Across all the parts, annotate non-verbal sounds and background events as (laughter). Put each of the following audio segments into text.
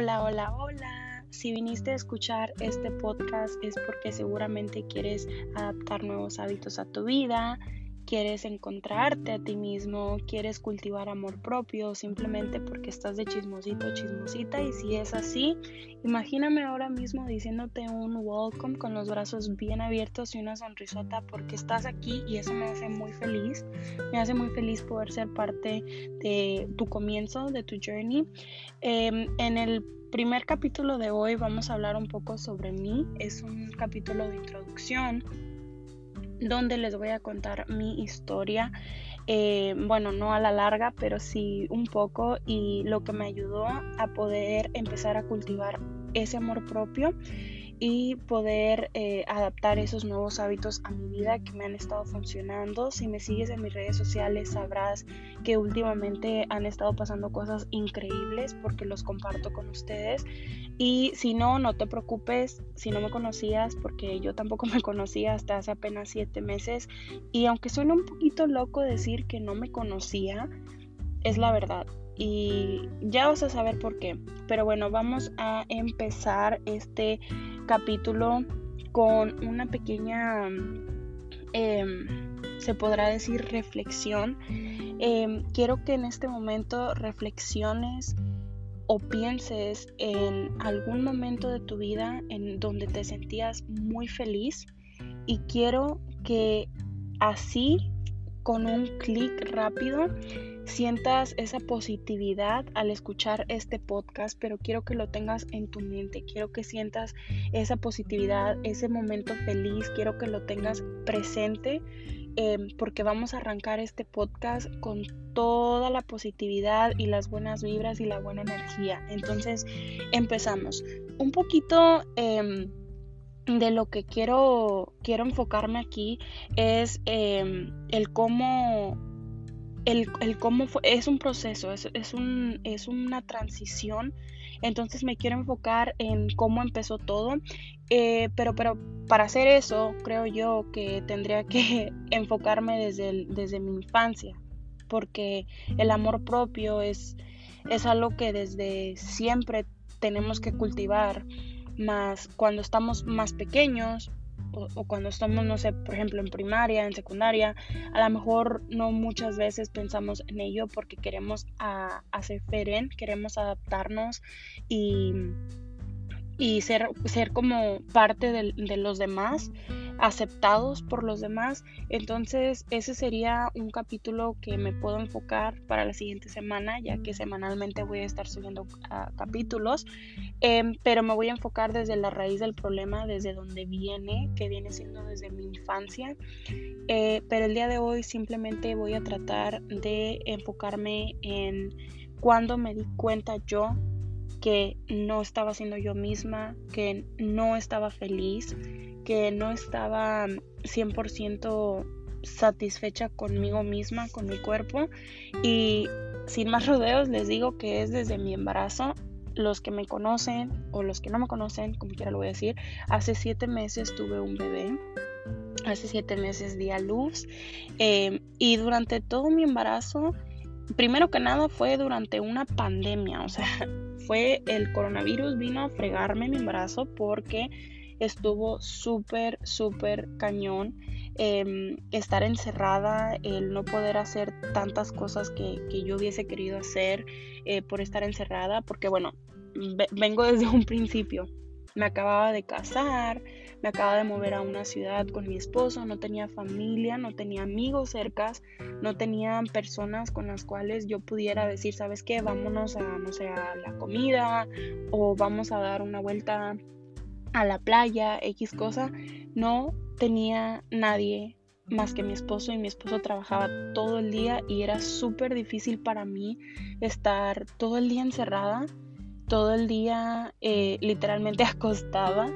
Hola, hola, hola. Si viniste a escuchar este podcast es porque seguramente quieres adaptar nuevos hábitos a tu vida, quieres encontrarte a ti mismo, quieres cultivar amor propio, simplemente porque estás de chismosito, chismosita. Y si es así, imagíname ahora mismo diciéndote un welcome con los brazos bien abiertos y una sonrisota porque estás aquí y eso me hace muy feliz. Me hace muy feliz poder ser parte de tu comienzo, de tu journey. Em, en el primer capítulo de hoy vamos a hablar un poco sobre mí. Es un capítulo de introducción donde les voy a contar mi historia. Eh, bueno, no a la larga, pero sí un poco y lo que me ayudó a poder empezar a cultivar ese amor propio y poder eh, adaptar esos nuevos hábitos a mi vida que me han estado funcionando. Si me sigues en mis redes sociales sabrás que últimamente han estado pasando cosas increíbles porque los comparto con ustedes. Y si no, no te preocupes si no me conocías porque yo tampoco (laughs) me conocía hasta hace apenas siete meses. Y aunque suena un poquito loco decir que no me conocía, es la verdad y ya vas a saber por qué. Pero bueno, vamos a empezar este capítulo con una pequeña, em, se podrá decir, reflexión. Em, quiero que en este momento reflexiones o pienses en algún momento de tu vida en donde te sentías muy feliz y quiero que así, con un clic rápido, sientas esa positividad al escuchar este podcast, pero quiero que lo tengas en tu mente, quiero que sientas esa positividad, ese momento feliz, quiero que lo tengas presente. Em, porque vamos a arrancar este podcast con toda la positividad y las buenas vibras y la buena energía. Entonces, empezamos. Un poquito em, de lo que quiero, quiero enfocarme aquí es em, el cómo el, cómo fue, es un proceso, es, es, un, es una transición. Entonces me quiero enfocar en cómo empezó todo. Eh, pero, pero para hacer eso, creo yo que tendría que (laughs) enfocarme desde, desde mi infancia. Porque el amor propio es, es algo que desde siempre tenemos que cultivar. Más cuando estamos más pequeños, o, cuando estamos, no sé, por ejemplo, en primaria, en secundaria, a lo mejor no muchas veces pensamos en ello porque queremos hacer feren, queremos adaptarnos y, y ser, ser como parte de los demás aceptados por los demás. Entonces ese sería un capítulo que me puedo enfocar para la siguiente semana, ya que semanalmente voy a estar subiendo ah, capítulos. Em, pero me voy a enfocar desde la raíz del problema, desde donde viene, que viene siendo desde mi infancia. Eh, pero el día de hoy simplemente voy a tratar de enfocarme en cuando me di cuenta yo que no estaba siendo yo misma, que no estaba feliz, que no estaba 100% satisfecha conmigo misma, con mi cuerpo. Y sin más rodeos les digo que es desde mi embarazo. Los que me conocen o los que no me conocen, como quiera lo voy a decir, hace siete meses tuve un bebé. Hace siete meses di a luz. Eh, y durante todo mi embarazo, primero que nada fue durante una pandemia. O sea, (laughs) fue el coronavirus vino a fregarme mi embarazo porque estuvo súper, súper cañón. Em, estar encerrada, el no poder hacer tantas cosas que, yo hubiese querido hacer eh, por estar encerrada, porque bueno, vengo desde un principio. Me acababa de casar, me acababa de mover a una ciudad con mi esposo, no tenía familia, no tenía amigos cercas, no tenía personas con las cuales yo pudiera decir, ¿sabes qué? Vámonos a, no sé, a la comida o vamos a dar una vuelta a la playa, X cosa, no tenía nadie más que mi esposo y mi esposo trabajaba todo el día y era súper difícil para mí estar todo el día encerrada, todo el día eh, literalmente (laughs) acostada.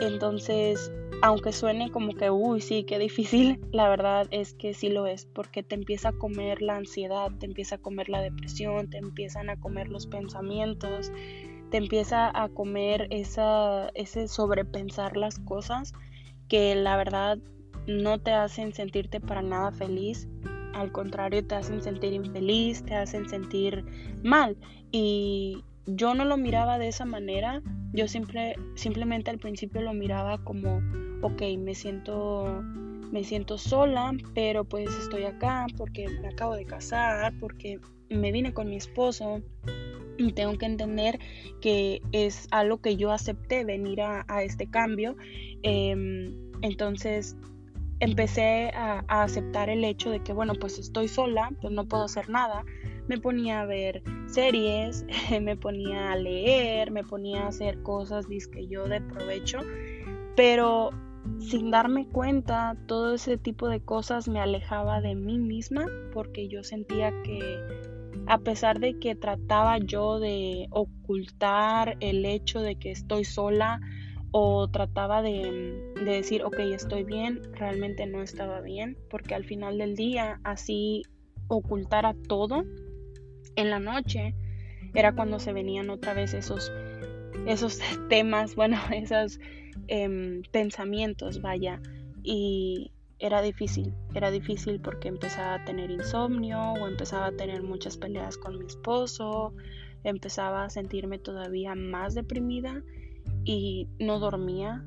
Entonces, aunque suene como que, uy, sí, qué difícil, la verdad es que sí lo es, porque te empieza a comer la ansiedad, te empieza a comer la depresión, te empiezan a comer los pensamientos, te empieza a comer esa, ese sobrepensar las cosas que la verdad no te hacen sentirte para nada feliz, al contrario te hacen sentir infeliz, te hacen sentir mal. Y, yo no lo miraba de esa manera, yo siempre, simplemente al principio lo miraba como, ok, me siento, me siento sola, pero pues estoy acá porque me acabo de casar, porque me vine con mi esposo y tengo que entender que es algo que yo acepté venir a, este cambio. Em, entonces empecé a, aceptar el hecho de que, bueno, pues estoy sola, pues no puedo hacer nada. Me ponía a ver series, (laughs) me ponía a leer, me ponía a hacer cosas que yo de provecho, pero sin darme cuenta, todo ese tipo de cosas me alejaba de mí misma porque yo sentía que a pesar de que trataba yo de ocultar el hecho de que estoy sola o trataba de, decir, ok, estoy bien, realmente no estaba bien, porque al final del día así ocultara todo, en la noche era cuando se venían otra vez esos, esos (laughs) temas, bueno, (laughs) esos em, pensamientos, vaya, y, era difícil, era difícil porque empezaba a tener insomnio o empezaba a tener muchas peleas con mi esposo, empezaba a sentirme todavía más deprimida y no dormía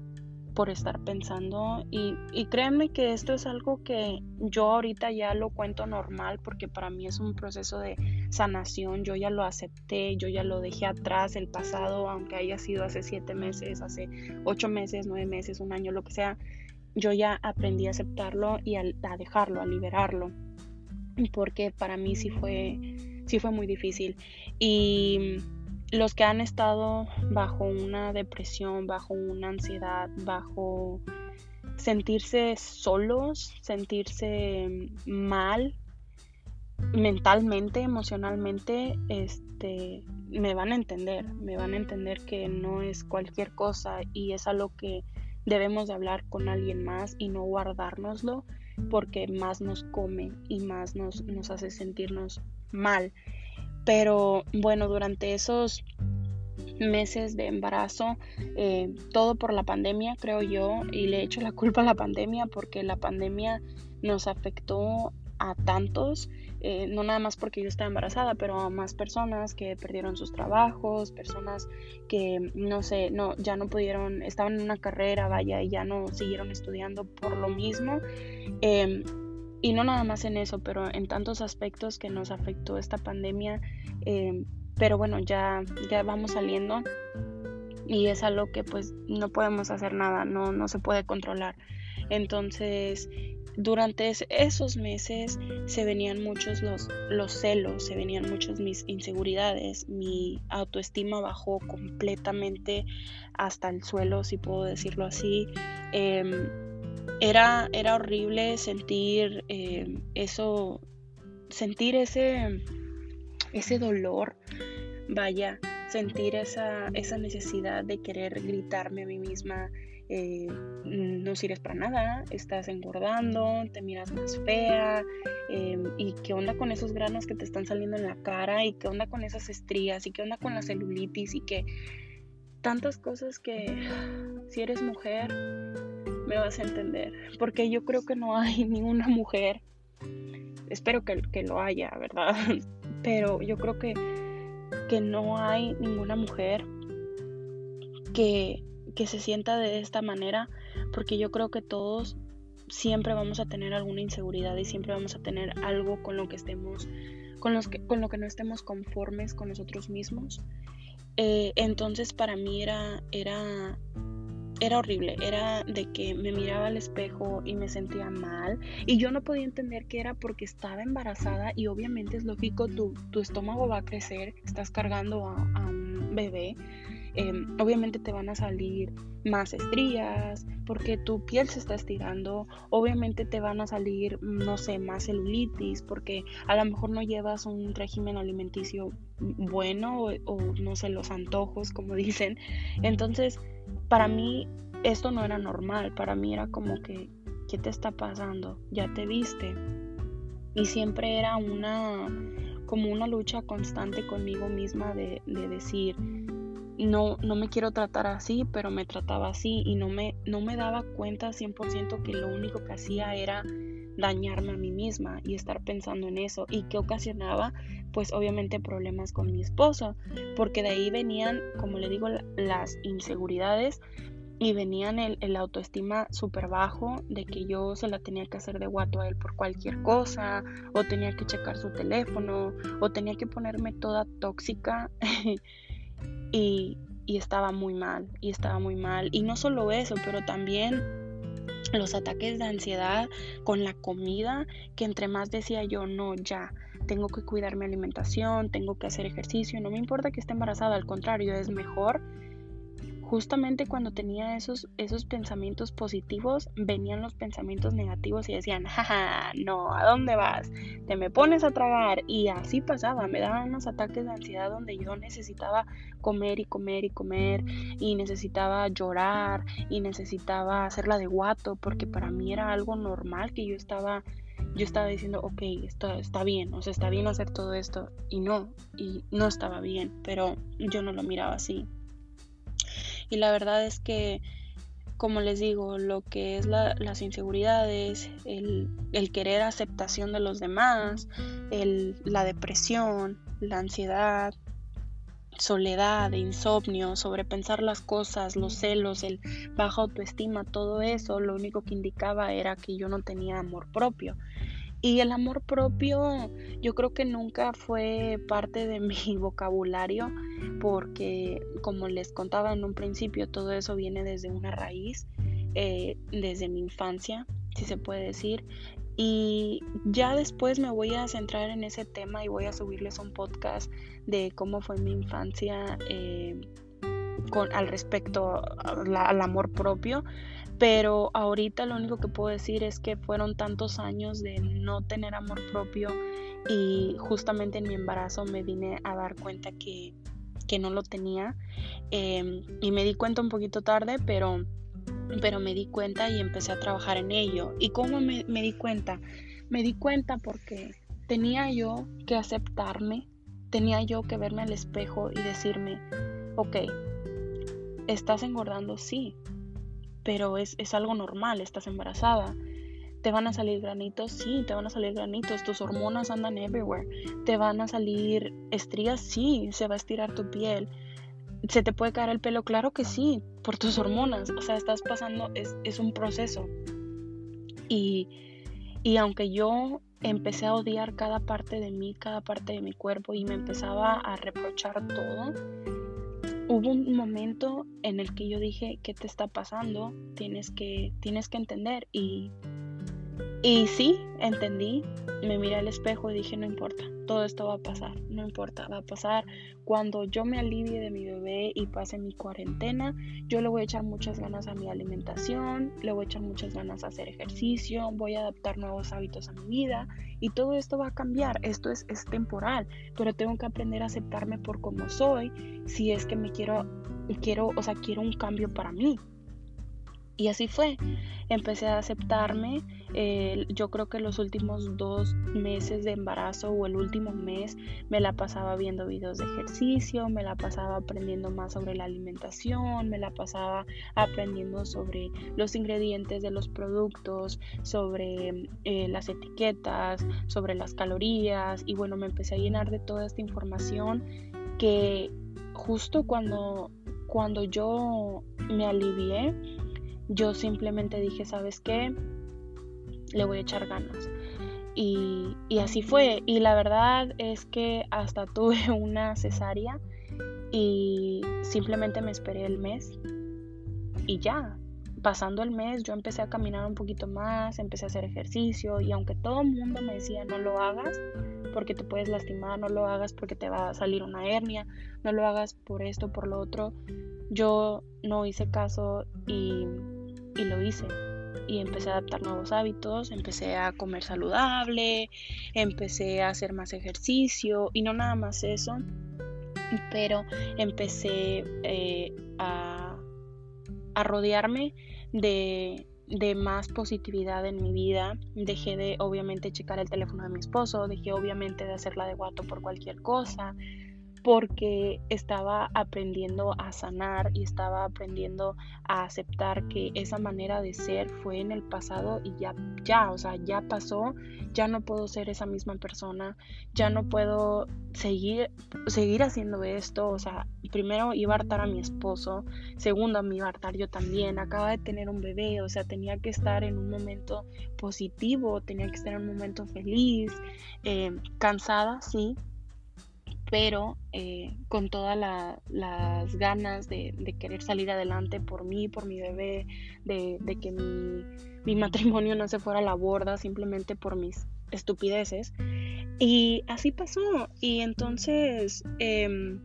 por estar pensando. Y, y, créanme que esto es algo que yo ahorita ya lo cuento normal porque para mí es un proceso de sanación, yo ya lo acepté, yo ya lo dejé atrás el pasado, aunque haya sido hace siete meses, hace ocho meses, nueve meses, un año, lo que sea, yo ya aprendí a aceptarlo y a, dejarlo, a liberarlo, porque para mí sí fue, sí fue muy difícil. Y los que han estado bajo una depresión, bajo una ansiedad, bajo sentirse solos, sentirse mal mentalmente, emocionalmente, este, me van a entender, me van a entender que no es cualquier cosa y es algo que debemos de hablar con alguien más y no guardárnoslo porque más nos come y más nos, nos hace sentirnos mal. Pero bueno, durante esos meses de embarazo, eh, todo por la pandemia, creo yo, y le echo la culpa a la pandemia porque la pandemia nos afectó a tantos eh, no nada más porque yo estaba embarazada, pero a más personas que perdieron sus trabajos, personas que no sé, no, ya no pudieron, estaban en una carrera, vaya, y ya no siguieron estudiando por lo mismo. Em, y no nada más en eso, pero en tantos aspectos que nos afectó esta pandemia. Em, pero bueno, ya, ya vamos saliendo y es algo que pues no podemos hacer nada, no, no se puede controlar. Entonces, durante esos meses se venían muchos los, los celos, se venían muchas mis inseguridades, mi autoestima bajó completamente hasta el suelo, si puedo decirlo así. Em, era, era horrible sentir em, eso, sentir ese, ese dolor, vaya, sentir esa, esa necesidad de querer gritarme a mí misma, eh, no sirves para nada, estás engordando, te miras más fea, em, y qué onda con esos granos que te están saliendo en la cara, y qué onda con esas estrías, y qué onda con la celulitis, y que tantas cosas que si eres mujer me vas a entender, porque yo creo que no hay (laughs) ninguna mujer, espero que, que lo haya, ¿verdad? (laughs) Pero yo creo que, que no hay ninguna mujer que que se sienta de esta manera, porque yo creo que todos siempre vamos a tener alguna inseguridad y siempre vamos a tener algo con lo que estemos, con, los que, con lo que no estemos conformes con nosotros mismos. Eh, entonces para mí era, era, era horrible, era de que me miraba al espejo y me sentía mal y yo no podía entender que era porque estaba embarazada y obviamente es lógico, tu, tu estómago va a crecer, estás cargando a, a un bebé Em, obviamente te van a salir más estrías porque tu piel se está estirando, obviamente te van a salir, no sé, más celulitis porque a lo mejor no llevas un régimen alimenticio bueno o, no sé, los antojos como (laughs) dicen. Entonces, para mí esto no era normal, para mí era como que, ¿qué te está pasando? Ya te viste. Y siempre era una, como una lucha constante conmigo misma de decir, no, no me quiero tratar así, pero me trataba así y no me, no me daba cuenta 100% que lo único que hacía era dañarme a mí misma y estar pensando en eso y que ocasionaba pues obviamente problemas con mi esposo porque de ahí venían como le digo las inseguridades y venían el, el autoestima súper bajo de que yo se la tenía que hacer de guato a él por cualquier cosa o tenía que checar su teléfono o tenía que ponerme toda tóxica (laughs) y, y estaba muy mal y estaba muy mal. Y no solo eso pero también los ataques de ansiedad con la comida que entre más decía yo no ya tengo que cuidar mi alimentación tengo que hacer ejercicio no me importa que esté embarazada al contrario es mejor justamente cuando tenía esos, esos pensamientos positivos, venían los pensamientos negativos y decían, jaja, no, ¿a dónde vas? Te me pones a tragar. Y así pasaba, me daban unos ataques de ansiedad donde yo necesitaba comer y comer y comer y necesitaba llorar y necesitaba hacerla de guato porque para mí era algo normal que yo estaba yo estaba diciendo, ok, esto está bien, o sea, está bien hacer todo esto, y no, y no estaba bien, pero yo no lo miraba así. Y la verdad es que, como les digo, lo que es las inseguridades, el, querer aceptación de los demás, la depresión, la ansiedad, soledad, insomnio, sobrepensar las cosas, los celos, el baja autoestima, todo eso, lo único que indicaba era que yo no tenía amor propio. Y el amor propio yo creo que nunca fue parte de (laughs) mi vocabulario porque como les contaba en un principio todo eso viene desde una raíz, eh, desde mi infancia, si se puede decir. Y ya después me voy a centrar en ese tema y voy a subirles un podcast de cómo fue mi infancia eh, con, al respecto al amor propio pero ahorita lo único que puedo decir es que fueron tantos años de no tener amor propio y justamente en mi embarazo me vine a dar cuenta que, no lo tenía em, y me di cuenta un poquito tarde, pero, pero me di cuenta y empecé a trabajar en ello. ¿Y cómo me, me di cuenta? Me di cuenta porque tenía yo que aceptarme, tenía yo que verme al espejo y decirme, ok, estás engordando, sí, pero es, algo normal, estás embarazada. ¿Te van a salir granitos? Sí, te van a salir granitos. Tus hormonas andan everywhere. ¿Te van a salir estrías? Sí, se va a estirar tu piel. ¿Se te puede caer el pelo? Claro que sí, por tus hormonas. O sea, estás pasando, es, un proceso. Y, y aunque yo empecé a odiar cada parte de mí, cada parte de mi cuerpo y me empezaba a reprochar todo, hubo un momento en el que yo dije, ¿qué te está pasando? Tienes que, tienes que entender. Y, y sí, entendí, me miré al espejo y dije, no importa, todo esto va a pasar, no importa, va a pasar. Cuando yo me alivie de mi bebé y pase mi cuarentena, yo le voy a echar muchas ganas a mi alimentación, le voy a echar muchas ganas a hacer ejercicio, voy a adaptar nuevos hábitos a mi vida y todo esto va a cambiar. Esto es, es temporal, pero tengo que aprender a aceptarme por como soy si es que me quiero, quiero, o sea, quiero un cambio para mí. Y así fue. Empecé a aceptarme. yo creo que los últimos dos meses de embarazo o el último mes me la pasaba viendo videos de ejercicio, me la pasaba aprendiendo más sobre la alimentación, me la pasaba aprendiendo sobre los ingredientes de los productos, sobre eh, las etiquetas, sobre las calorías. Y bueno, me empecé a llenar de toda esta información que justo cuando, cuando yo me alivié, yo simplemente dije, ¿sabes qué? Le voy a echar ganas. Y, así fue. Y la verdad es que hasta (laughs) tuve una cesárea y simplemente me esperé el mes y ya. Pasando el mes yo empecé a caminar un poquito más, empecé a hacer ejercicio y aunque todo el mundo me decía no lo hagas porque te puedes lastimar, no lo hagas porque te va a salir una hernia, no lo hagas por esto, por lo otro, yo no hice caso y y lo hice. Y empecé a adaptar nuevos hábitos, empecé a comer saludable, empecé a hacer más ejercicio y no nada más eso, pero empecé eh, a, rodearme de, de más positividad en mi vida. Dejé de obviamente checar el teléfono de mi esposo, dejé obviamente de hacerla de guato por cualquier cosa, porque estaba aprendiendo a sanar y estaba aprendiendo a aceptar que esa manera de ser fue en el pasado y ya, ya, o sea, ya pasó, ya no puedo ser esa misma persona, ya no puedo seguir, seguir haciendo esto, o sea, primero iba a hartar a mi esposo, segundo me iba a hartar yo también, acaba de tener un bebé, o sea, tenía que estar en un momento positivo, tenía que estar en un momento feliz, eh, cansada, sí, pero eh, con todas las ganas de, querer salir adelante por mí, por mi bebé, de, que mi, matrimonio no se fuera a la borda simplemente por mis estupideces. Y así pasó. Y entonces em,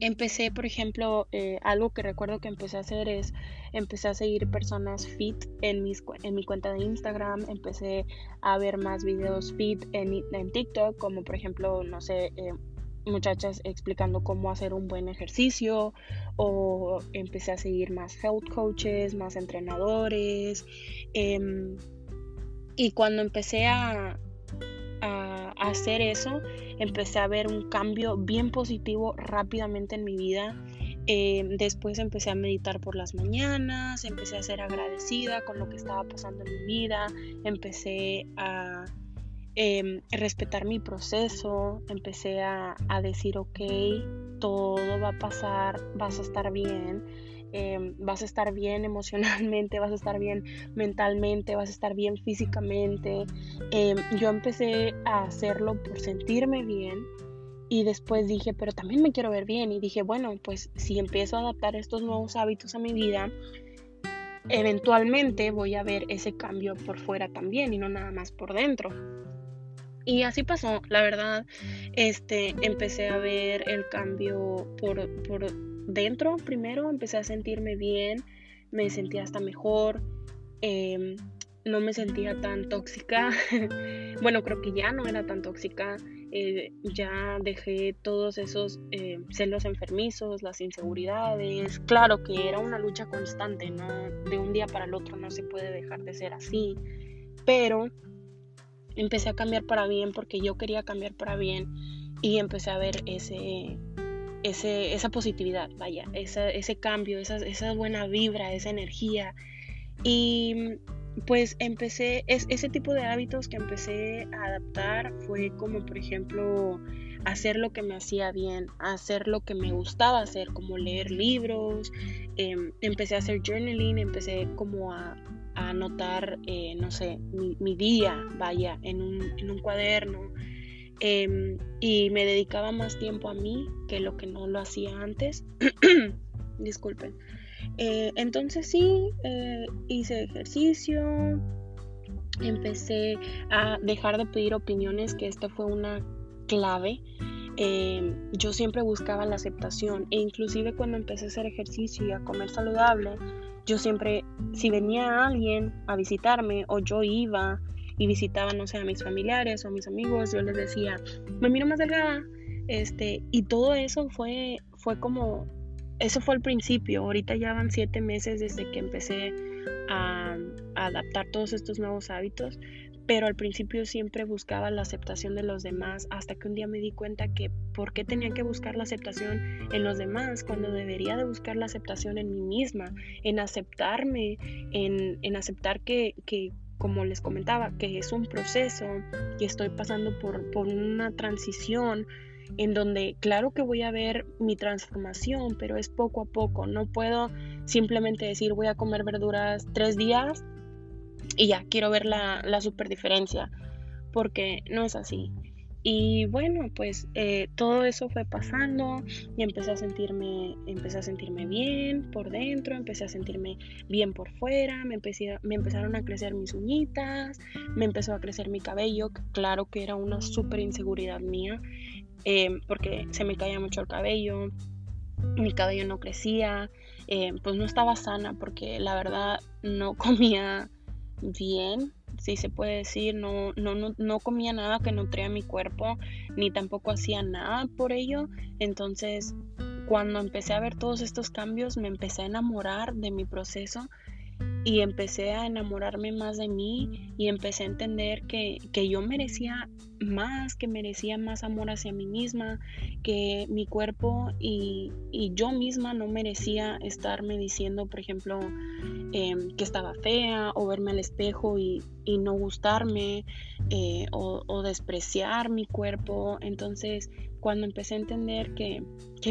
empecé, por ejemplo, eh, algo que recuerdo que empecé a hacer es, empecé a seguir personas fit en, mis, en mi cuenta de Instagram, empecé a ver más videos fit en, en TikTok, como por ejemplo, no sé, eh, muchachas explicando cómo hacer un buen ejercicio o empecé a seguir más health coaches, más entrenadores. Em, y cuando empecé a, a, hacer eso, empecé a ver un cambio bien positivo rápidamente en mi vida. Em, después empecé a meditar por las mañanas, empecé a ser agradecida con lo que estaba pasando en mi vida, empecé a Em, respetar mi proceso, empecé a, decir, ok, todo va a pasar, vas a estar bien, em, vas a estar bien emocionalmente, vas a estar bien mentalmente, vas a estar bien físicamente. Em, yo empecé a hacerlo por sentirme bien y después dije, pero también me quiero ver bien y dije, bueno, pues si empiezo a adaptar estos nuevos hábitos a mi vida, eventualmente voy a ver ese cambio por fuera también y no nada más por dentro. Y así pasó, la verdad, este, empecé a ver el cambio por, por dentro primero, empecé a sentirme bien, me sentía hasta mejor, em, no me sentía tan tóxica, (laughs) bueno, creo que ya no era tan tóxica, eh, ya dejé todos esos eh, celos enfermizos, las inseguridades, claro que era una lucha constante, ¿no? De un día para el otro no se puede dejar de ser así, pero empecé a cambiar para bien porque yo quería cambiar para bien y empecé a ver ese, ese esa positividad, vaya, ese cambio, esa, esa buena vibra, esa energía. Y pues empecé, es, ese tipo de hábitos que empecé a adaptar fue como por ejemplo hacer lo que me hacía bien, hacer lo que me gustaba hacer, como leer libros, em, empecé a hacer journaling, empecé como a, anotar, eh, no sé, mi, día, vaya, en un, cuaderno. Em, y me dedicaba más tiempo a mí que lo que no lo hacía antes. (clears throat) Disculpen. Eh, entonces sí, eh, hice ejercicio, empecé a dejar de pedir opiniones, que esta fue una clave. Em, yo siempre buscaba la aceptación e inclusive cuando empecé a hacer ejercicio y a comer saludable, yo siempre, si venía alguien a visitarme o yo iba y visitaba, no sé, a mis familiares o a mis amigos, yo les decía, me miro más delgada, este, y todo eso fue, fue como, eso fue el principio, ahorita ya van siete meses desde que empecé a, a adaptar todos estos nuevos hábitos, pero al principio siempre buscaba la aceptación de los demás hasta que un día me di cuenta que por qué tenía que buscar la aceptación en los demás cuando debería de buscar la aceptación en mí misma, en aceptarme, en, aceptar que, como les comentaba, que es un proceso, que estoy pasando por, por una transición en donde claro que voy a ver mi transformación, pero es poco a poco, no puedo simplemente decir voy a comer verduras tres días y ya quiero ver la, la super diferencia, porque no es así. Y bueno, pues eh, todo eso fue pasando y empecé a sentirme, empecé a sentirme bien por dentro, empecé a sentirme bien por fuera, me, empecé, me empezaron a crecer mis uñitas, me empezó a crecer mi cabello, claro que era una súper inseguridad mía, eh, porque se me caía mucho el cabello, mi cabello no crecía, eh, pues no estaba sana porque la verdad no (laughs) comía bien, si se puede decir, no, no, no, no comía nada que nutría mi cuerpo, ni tampoco hacía nada por ello. Entonces, cuando empecé a ver todos estos cambios, me empecé a enamorar de mi proceso y empecé a enamorarme más de mí y empecé a entender que, que yo merecía más, que merecía más amor hacia mí misma, que mi cuerpo y, yo misma no merecía estarme diciendo, por ejemplo, em, que estaba fea o verme al espejo y, no gustarme eh, o, despreciar mi cuerpo. Entonces, cuando empecé a entender que,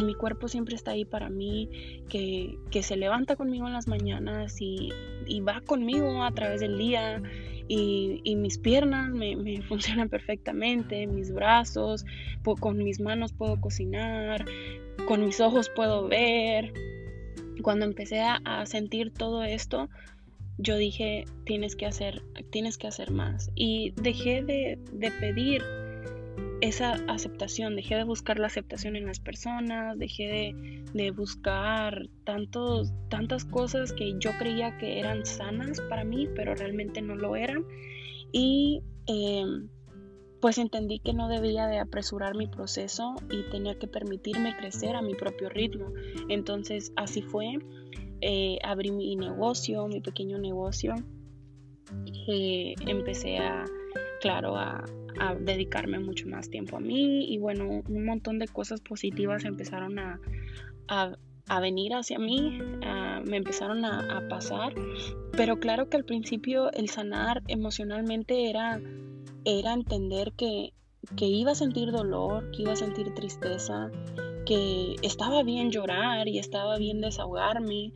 mi cuerpo siempre está ahí para mí, que, se levanta conmigo en las mañanas y, y va conmigo a través del día, y, mis piernas me, (laughs) funcionan perfectamente, mis brazos, con mis manos puedo cocinar, con mis ojos puedo ver. Cuando empecé a, sentir todo esto, yo dije, tienes que hacer, tienes que hacer más. Y dejé de, de pedir esa aceptación, dejé de buscar la aceptación en las personas, dejé de, buscar tantos, tantas cosas que yo creía que eran sanas para mí, pero realmente no lo eran. Y em, pues entendí que no debía de apresurar mi proceso y tenía que permitirme crecer a mi propio ritmo. Entonces así fue, eh, abrí mi negocio, mi pequeño negocio, eh, empecé a, claro, a a dedicarme mucho más tiempo a mí. Y bueno, un montón de cosas positivas empezaron a, a, venir hacia mí, me empezaron a, pasar, pero claro que al principio el sanar emocionalmente era, era entender que, que iba a sentir dolor, que iba a sentir tristeza, que estaba bien llorar y estaba bien desahogarme,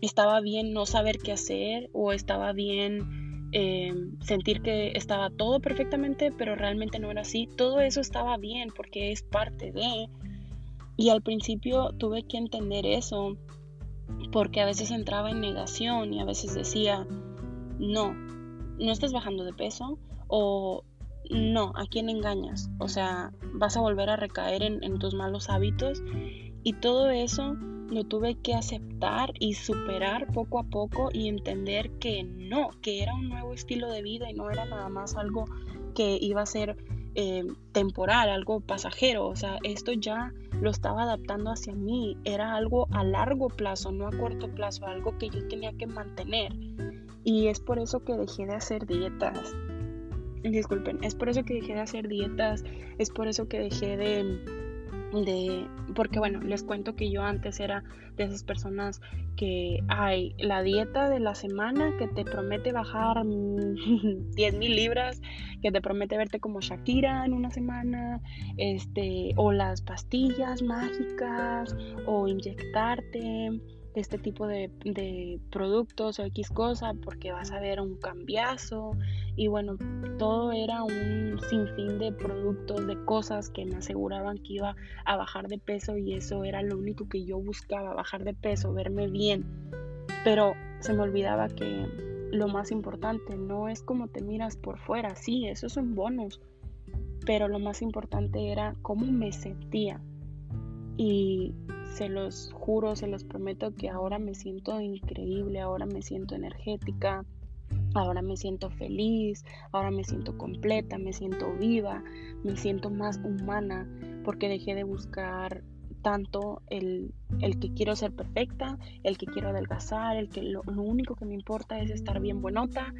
estaba bien no saber qué hacer o estaba bien Em, sentir que estaba todo perfectamente, pero realmente no era así. Todo eso estaba bien porque es parte de... Y al principio tuve que entender eso porque a veces entraba en negación y a veces decía, no, no estás bajando de peso o no, ¿a quién engañas? O sea, vas a volver a recaer en, en tus malos hábitos y todo eso lo tuve que aceptar y superar poco a poco y entender que no, que era un nuevo estilo de vida y no era nada más algo que iba a ser eh, temporal, algo pasajero. O sea, esto ya lo estaba adaptando hacia mí. Era algo a largo plazo, no a corto plazo, algo que yo tenía que mantener. Y es por eso que dejé de hacer dietas. Disculpen, es por eso que dejé de hacer dietas, es por eso que dejé de de porque bueno les cuento que yo antes era de esas personas que hay la dieta de la semana que te promete bajar (laughs) 10 mil libras que te promete verte como Shakira en una semana este o las pastillas mágicas o inyectarte este tipo de, de, productos o X cosa porque vas a ver un cambiazo y bueno, todo era un sinfín de productos, de cosas que me aseguraban que iba a bajar de peso y eso era lo único que yo buscaba, bajar de peso, verme bien. Pero se me olvidaba que lo más importante no es cómo te miras por fuera, sí, eso es un bonus, pero lo más importante era cómo me sentía. Y se los juro, se los prometo que ahora me siento increíble, ahora me siento energética, ahora me siento feliz, ahora me siento completa, me siento viva, me siento más humana porque dejé de buscar tanto el, que quiero ser perfecta, el que quiero adelgazar, el que lo, lo único que me importa es estar bien buenota.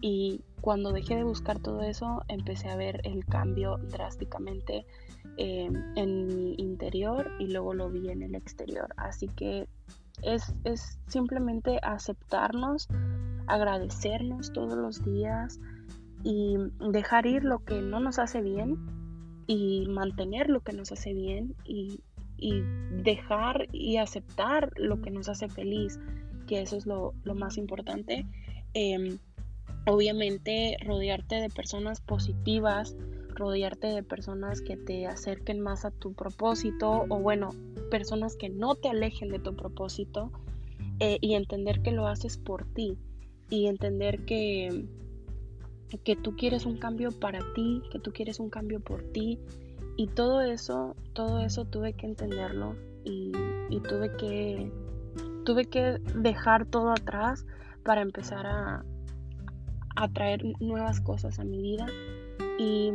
Y cuando dejé de buscar todo eso empecé a ver el cambio drásticamente Em, en y luego lo vi en el exterior. Así que es, es simplemente aceptarnos, agradecernos todos los días y dejar ir lo que no nos hace bien y mantener lo que nos hace bien y, y dejar y aceptar lo que nos hace feliz, que eso es lo, lo más importante. Em, obviamente rodearte de personas positivas, rodearte de personas que te acerquen más a tu propósito o bueno, personas que no te alejen de tu propósito eh, y entender que lo haces por ti y entender que, que tú quieres un cambio para ti, que tú quieres un cambio por ti y todo eso, todo eso tuve que entenderlo y, y tuve que tuve que dejar todo atrás para empezar a, a traer nuevas cosas a mi vida y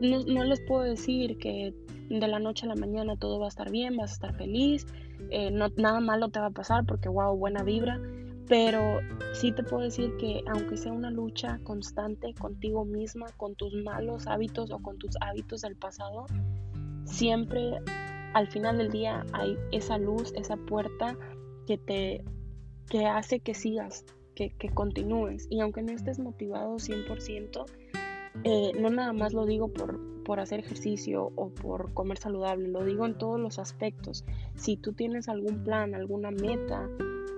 no, les puedo decir que de la noche a la mañana todo va a estar bien, vas a estar feliz, eh, no, nada malo te va a pasar porque, wow, buena vibra. Pero sí te puedo decir que aunque sea una lucha constante contigo misma, con tus malos hábitos o con tus hábitos del pasado, siempre al final del día hay esa luz, esa puerta que te que hace que sigas, que, que continúes. Y aunque no estés motivado 100%, eh, no nada más lo digo por, por hacer ejercicio o por comer saludable, lo digo en todos los aspectos. Si tú tienes algún plan, alguna meta,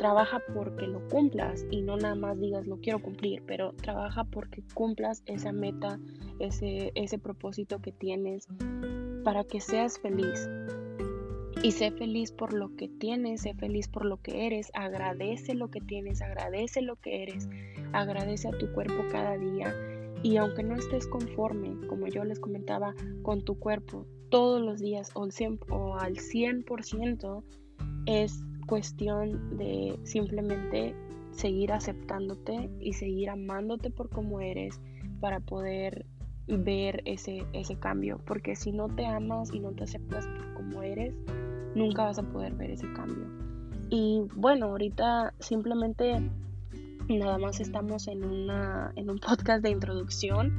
trabaja porque lo cumplas y no nada más digas lo quiero cumplir, pero trabaja porque cumplas esa meta, ese, ese propósito que tienes para que seas feliz. Y sé feliz por lo que tienes, sé feliz por lo que eres, agradece lo que tienes, agradece lo que eres, agradece a tu cuerpo cada día. Y aunque no estés conforme, como yo les comentaba, con tu cuerpo todos los días o al 100%, es cuestión de simplemente seguir aceptándote y seguir amándote por como eres para poder ver ese, ese cambio. Porque si no te amas y no te aceptas por como eres, nunca vas a poder ver ese cambio. Y bueno, ahorita simplemente nada más estamos en, una, en un podcast de introducción,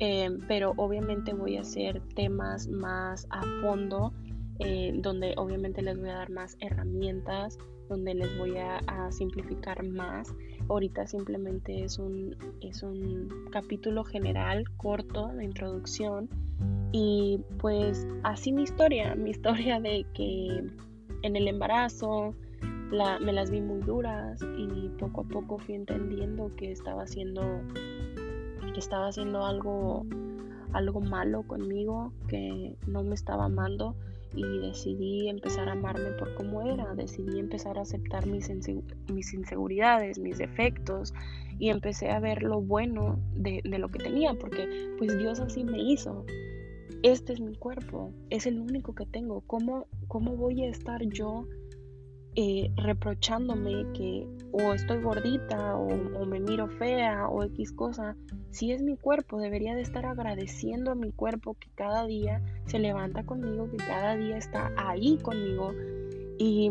eh, pero obviamente voy a hacer temas más a fondo, eh, donde obviamente les voy a dar más herramientas, donde les voy a, a, simplificar más. Ahorita simplemente es un, es un capítulo general corto de introducción y pues así mi historia, mi (laughs) historia de que en el embarazo me las vi muy duras y poco a poco fui entendiendo que estaba haciendo que estaba haciendo algo algo malo conmigo, que no me estaba amando y decidí empezar a amarme por cómo era, decidí empezar a aceptar mis, mis inseguridades, mis defectos y empecé a ver lo bueno de, de, lo que tenía, porque pues Dios así me hizo este es mi cuerpo, es el único que tengo. ¿Cómo, cómo voy a estar yo eh, reprochándome que o estoy gordita o, o, me miro fea o X cosa? Si es mi cuerpo, debería de estar agradeciendo a mi cuerpo que cada día se levanta conmigo, que cada día está ahí conmigo y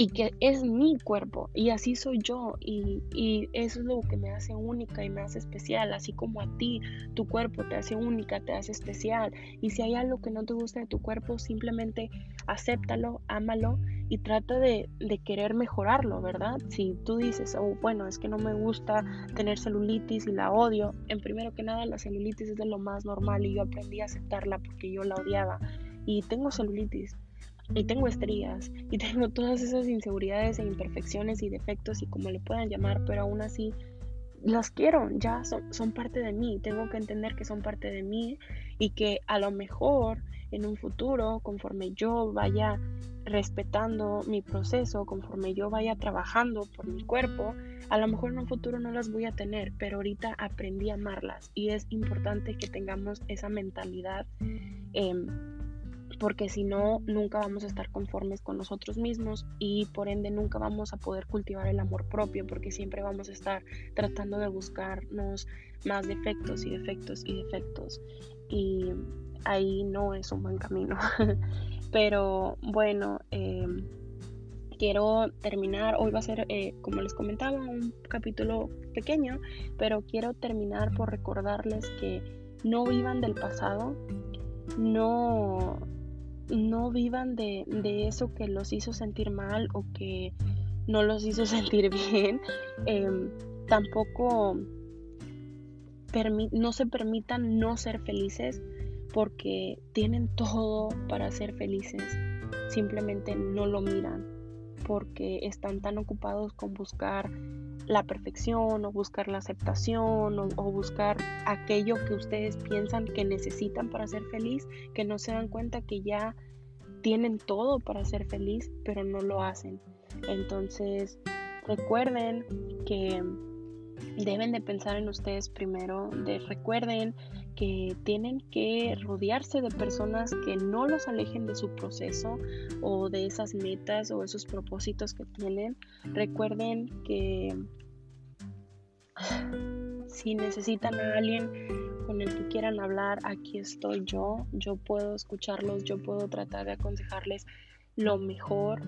y que es mi cuerpo y así soy yo y, y, eso es lo que me hace única y me hace especial, así como a ti, tu cuerpo te hace única, te hace especial y si hay algo que no te gusta de tu cuerpo, simplemente acéptalo, ámalo y trata de, de querer mejorarlo, ¿verdad? Si tú dices, oh, bueno, es que no me gusta tener celulitis y la odio, en primero que nada la celulitis es de lo más normal y yo aprendí a aceptarla porque yo la odiaba y tengo celulitis y tengo estrías y tengo todas esas inseguridades e imperfecciones y defectos y como le puedan llamar, pero aún así las quiero, ya son, son, parte de mí, tengo que entender que son parte de mí y que a lo mejor en un futuro, conforme yo vaya respetando mi proceso, conforme yo vaya trabajando por mi cuerpo, a lo mejor en un futuro no las voy a tener, pero ahorita aprendí a amarlas y es importante que tengamos esa mentalidad. Eh, porque si no, nunca vamos a estar conformes con nosotros mismos y por ende nunca vamos a poder cultivar el amor propio, porque siempre vamos a estar tratando de buscarnos más defectos y defectos y defectos. Y ahí no es un buen camino. (laughs) Pero bueno, em, quiero terminar, hoy va a ser, eh, como les comentaba, un capítulo pequeño, pero quiero terminar por recordarles que no vivan del pasado, no no vivan de, eso que los hizo sentir mal o que no los hizo (laughs) sentir bien. Em, tampoco no se permitan no ser felices porque tienen todo para ser felices. Simplemente no lo miran porque están tan ocupados con buscar la perfección o buscar la aceptación o, buscar aquello que ustedes piensan que necesitan para ser feliz, que no se dan cuenta que ya tienen todo para ser feliz, pero no lo hacen. Entonces, recuerden que deben de pensar en ustedes primero, de, recuerden que tienen que rodearse de personas que no los alejen de su proceso o de esas metas o esos propósitos que tienen. Recuerden que (sighs) si necesitan a alguien con el que quieran hablar, aquí estoy yo. Yo puedo escucharlos, yo puedo tratar de aconsejarles lo mejor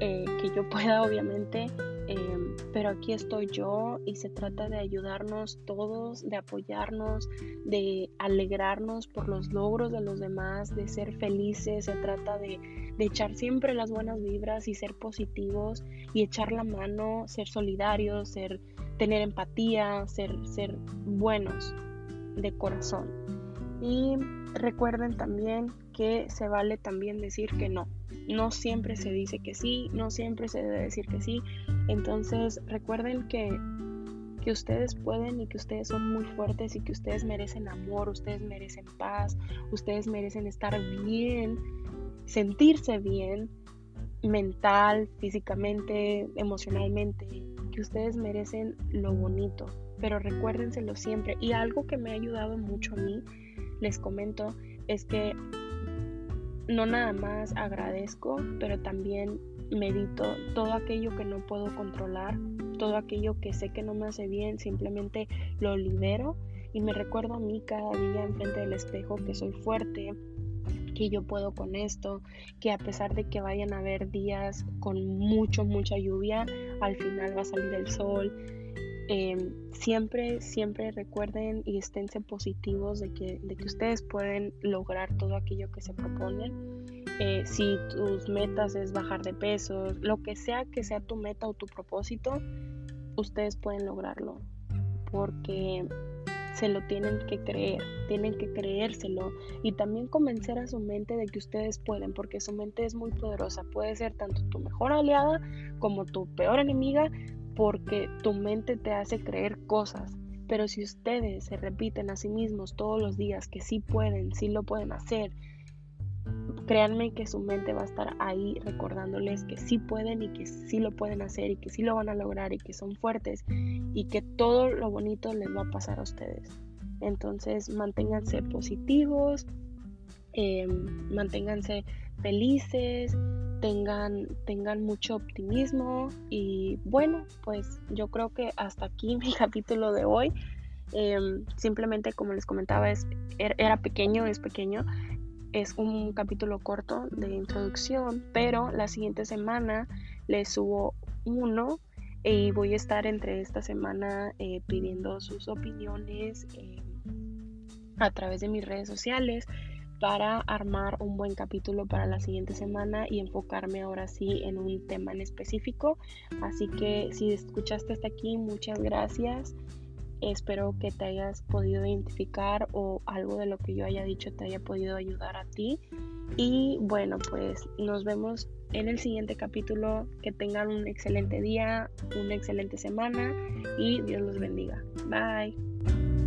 eh, que yo pueda, (laughs) obviamente, em, pero aquí estoy yo y se trata de ayudarnos todos, de apoyarnos, de alegrarnos por los logros de los demás, de ser felices, se trata de, de echar siempre las buenas vibras y ser positivos y echar la mano, ser solidarios, ser, tener empatía, ser, ser buenos de corazón. Y recuerden también que se vale también decir que no. No siempre se dice que sí, no siempre se debe decir que sí. Entonces recuerden que, que ustedes pueden y que ustedes son muy fuertes y que ustedes merecen amor, ustedes merecen paz, ustedes merecen estar bien, sentirse bien, mental, físicamente, emocionalmente, que ustedes merecen lo bonito, pero recuérdenselo siempre. Y algo que me ha ayudado mucho a mí, les comento, es que no nada más agradezco, pero también medito todo aquello que no puedo controlar, todo aquello que sé que no me hace bien, simplemente lo libero y me recuerdo a mí cada día enfrente del espejo que soy fuerte, que yo puedo con esto, que a pesar de que vayan a haber días con mucho, mucha lluvia, al final va a salir el sol, Em, siempre, siempre recuerden y esténse positivos de que, de que ustedes pueden lograr todo aquello que se proponen. Eh, si tus metas es bajar de peso, lo que sea que sea tu meta o tu propósito, ustedes pueden lograrlo. Porque se lo tienen que creer, tienen que creérselo y también convencer a su mente de que ustedes pueden, porque su mente es muy poderosa, puede ser tanto tu mejor aliada como tu peor enemiga, porque tu mente te hace creer cosas. Pero si ustedes se repiten a sí mismos todos los días que sí pueden, sí lo pueden hacer, créanme que su mente va a estar ahí recordándoles que sí pueden y que sí lo pueden hacer y que sí lo van a lograr y que son fuertes y que todo lo bonito les va a pasar a ustedes. Entonces manténganse positivos, em, manténganse felices, tengan, tengan mucho optimismo y bueno, pues yo creo que hasta aquí (laughs) mi capítulo de hoy. Em, simplemente como les comentaba, es, er, era pequeño, es pequeño, es un capítulo corto de introducción, pero la siguiente semana les subo uno y voy a estar entre esta semana eh, pidiendo sus opiniones eh, a través de mis redes sociales para armar un buen capítulo para la siguiente semana y enfocarme ahora sí en un tema en específico. Así que si escuchaste hasta aquí, muchas gracias. Espero que te hayas podido identificar o algo de lo que yo haya dicho te haya podido ayudar a ti. Y bueno, pues nos vemos en el siguiente capítulo. Que tengan un excelente día, una excelente semana y Dios los bendiga. Bye.